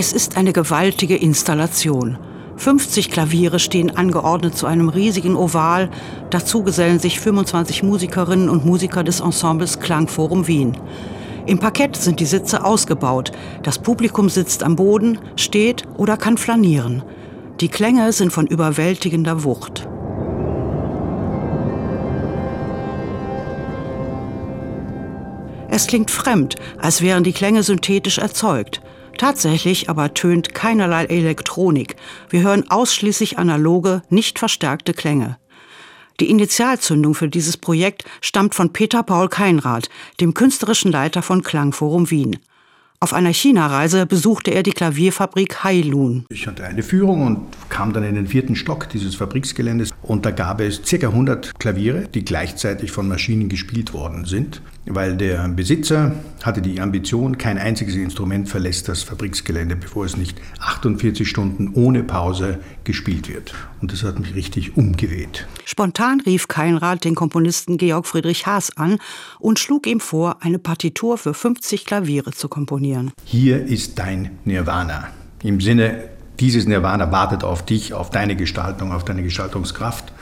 Es ist eine gewaltige Installation. 50 Klaviere stehen angeordnet zu einem riesigen Oval. Dazu gesellen sich 25 Musikerinnen und Musiker des Ensembles Klangforum Wien. Im Parkett sind die Sitze ausgebaut. Das Publikum sitzt am Boden, steht oder kann flanieren. Die Klänge sind von überwältigender Wucht. Es klingt fremd, als wären die Klänge synthetisch erzeugt. Tatsächlich aber tönt keinerlei Elektronik. Wir hören ausschließlich analoge, nicht verstärkte Klänge. Die Initialzündung für dieses Projekt stammt von Peter Paul Keinrath, dem künstlerischen Leiter von Klangforum Wien. Auf einer China-Reise besuchte er die Klavierfabrik Hailun. Ich hatte eine Führung und kam dann in den vierten Stock dieses Fabriksgeländes und da gab es ca. 100 Klaviere, die gleichzeitig von Maschinen gespielt worden sind weil der Besitzer hatte die Ambition, kein einziges Instrument verlässt das Fabriksgelände, bevor es nicht 48 Stunden ohne Pause gespielt wird. Und das hat mich richtig umgeweht. Spontan rief Keinrad den Komponisten Georg Friedrich Haas an und schlug ihm vor, eine Partitur für 50 Klaviere zu komponieren. Hier ist dein Nirvana. Im Sinne, dieses Nirvana wartet auf dich, auf deine Gestaltung, auf deine Gestaltungskraft.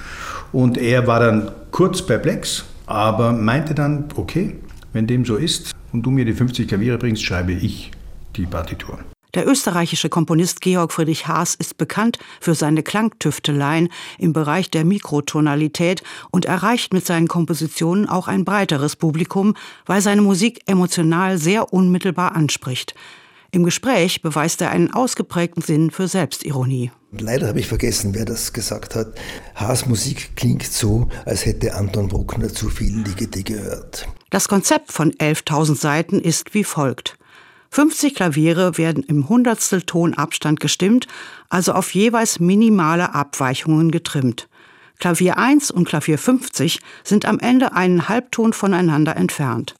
Und er war dann kurz perplex, aber meinte dann, okay, wenn dem so ist und du mir die 50 Klaviere bringst, schreibe ich die Partitur. Der österreichische Komponist Georg Friedrich Haas ist bekannt für seine Klangtüfteleien im Bereich der Mikrotonalität und erreicht mit seinen Kompositionen auch ein breiteres Publikum, weil seine Musik emotional sehr unmittelbar anspricht. Im Gespräch beweist er einen ausgeprägten Sinn für Selbstironie. Leider habe ich vergessen, wer das gesagt hat. Haas Musik klingt so, als hätte Anton Bruckner zu viel Ligeti gehört. Das Konzept von 11.000 Seiten ist wie folgt. 50 Klaviere werden im Hundertstel Tonabstand gestimmt, also auf jeweils minimale Abweichungen getrimmt. Klavier 1 und Klavier 50 sind am Ende einen Halbton voneinander entfernt.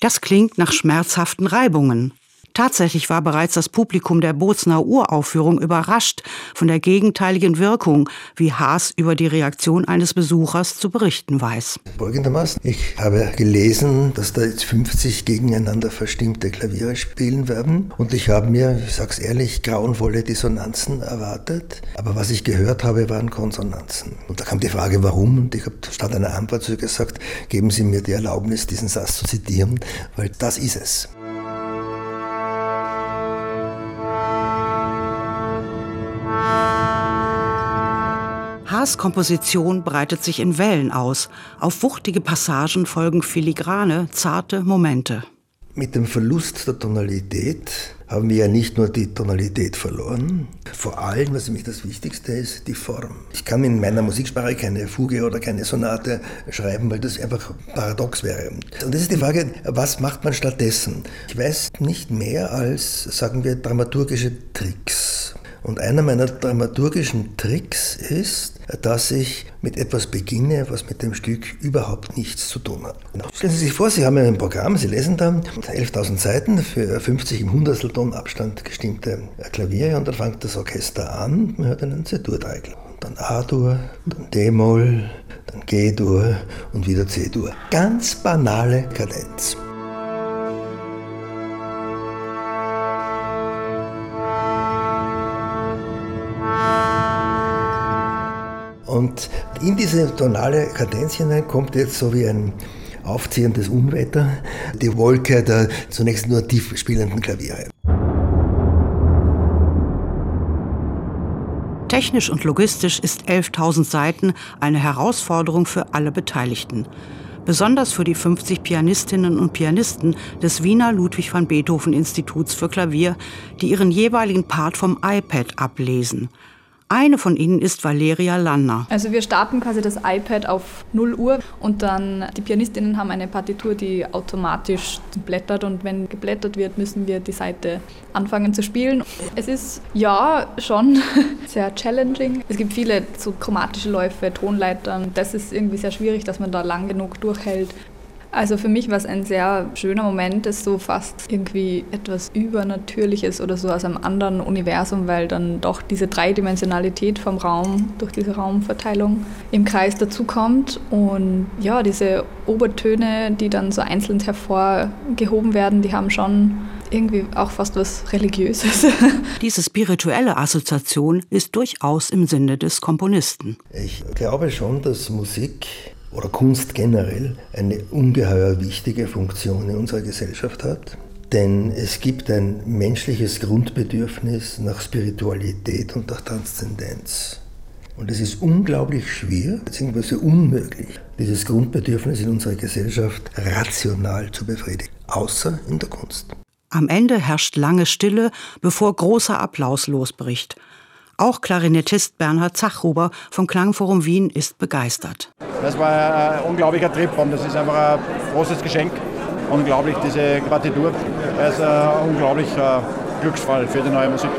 Das klingt nach schmerzhaften Reibungen. Tatsächlich war bereits das Publikum der Bozner Uraufführung überrascht von der gegenteiligen Wirkung, wie Haas über die Reaktion eines Besuchers zu berichten weiß. Folgendermaßen, ich habe gelesen, dass da jetzt 50 gegeneinander verstimmte Klaviere spielen werden und ich habe mir, ich sag's ehrlich, grauenvolle Dissonanzen erwartet, aber was ich gehört habe, waren Konsonanzen. Und da kam die Frage, warum und ich habe statt einer Antwort gesagt, geben Sie mir die Erlaubnis, diesen Satz zu zitieren, weil das ist es. Haas Komposition breitet sich in Wellen aus. Auf wuchtige Passagen folgen filigrane, zarte Momente. Mit dem Verlust der Tonalität haben wir ja nicht nur die Tonalität verloren, vor allem, was für mich das Wichtigste ist, die Form. Ich kann in meiner Musiksprache keine Fuge oder keine Sonate schreiben, weil das einfach paradox wäre. Und das ist die Frage, was macht man stattdessen? Ich weiß nicht mehr als, sagen wir, dramaturgische Tricks. Und einer meiner dramaturgischen Tricks ist, dass ich mit etwas beginne, was mit dem Stück überhaupt nichts zu tun hat. Stellen Sie sich vor, Sie haben ein Programm, Sie lesen da 11.000 Seiten für 50 im Hundertstelton Abstand gestimmte Klaviere und dann fängt das Orchester an, man hört einen C-Dur-Dreigel. Dann A-Dur, dann D-Moll, dann G-Dur und wieder C-Dur. Ganz banale Kadenz. Und in diese tonale Kadenz hinein kommt jetzt so wie ein aufziehendes Unwetter die Wolke der zunächst nur tief spielenden Klaviere. Technisch und logistisch ist 11.000 Seiten eine Herausforderung für alle Beteiligten. Besonders für die 50 Pianistinnen und Pianisten des Wiener Ludwig van Beethoven Instituts für Klavier, die ihren jeweiligen Part vom iPad ablesen. Eine von ihnen ist Valeria Lanner. Also wir starten quasi das iPad auf 0 Uhr und dann die Pianistinnen haben eine Partitur, die automatisch blättert und wenn geblättert wird, müssen wir die Seite anfangen zu spielen. Es ist ja schon sehr challenging. Es gibt viele so chromatische Läufe, Tonleitern. Das ist irgendwie sehr schwierig, dass man da lang genug durchhält. Also für mich war es ein sehr schöner Moment, es so fast irgendwie etwas Übernatürliches oder so aus einem anderen Universum, weil dann doch diese Dreidimensionalität vom Raum durch diese Raumverteilung im Kreis dazukommt und ja, diese Obertöne, die dann so einzeln hervorgehoben werden, die haben schon irgendwie auch fast was Religiöses. Diese spirituelle Assoziation ist durchaus im Sinne des Komponisten. Ich glaube schon, dass Musik oder Kunst generell eine ungeheuer wichtige Funktion in unserer Gesellschaft hat. Denn es gibt ein menschliches Grundbedürfnis nach Spiritualität und nach Transzendenz. Und es ist unglaublich schwer, beziehungsweise unmöglich, dieses Grundbedürfnis in unserer Gesellschaft rational zu befriedigen, außer in der Kunst. Am Ende herrscht lange Stille, bevor großer Applaus losbricht. Auch Klarinettist Bernhard Zachhuber vom Klangforum Wien ist begeistert. Das war ein unglaublicher Trip und das ist einfach ein großes Geschenk. Unglaublich, diese Partitur. Das ist ein unglaublicher Glücksfall für die neue Musik.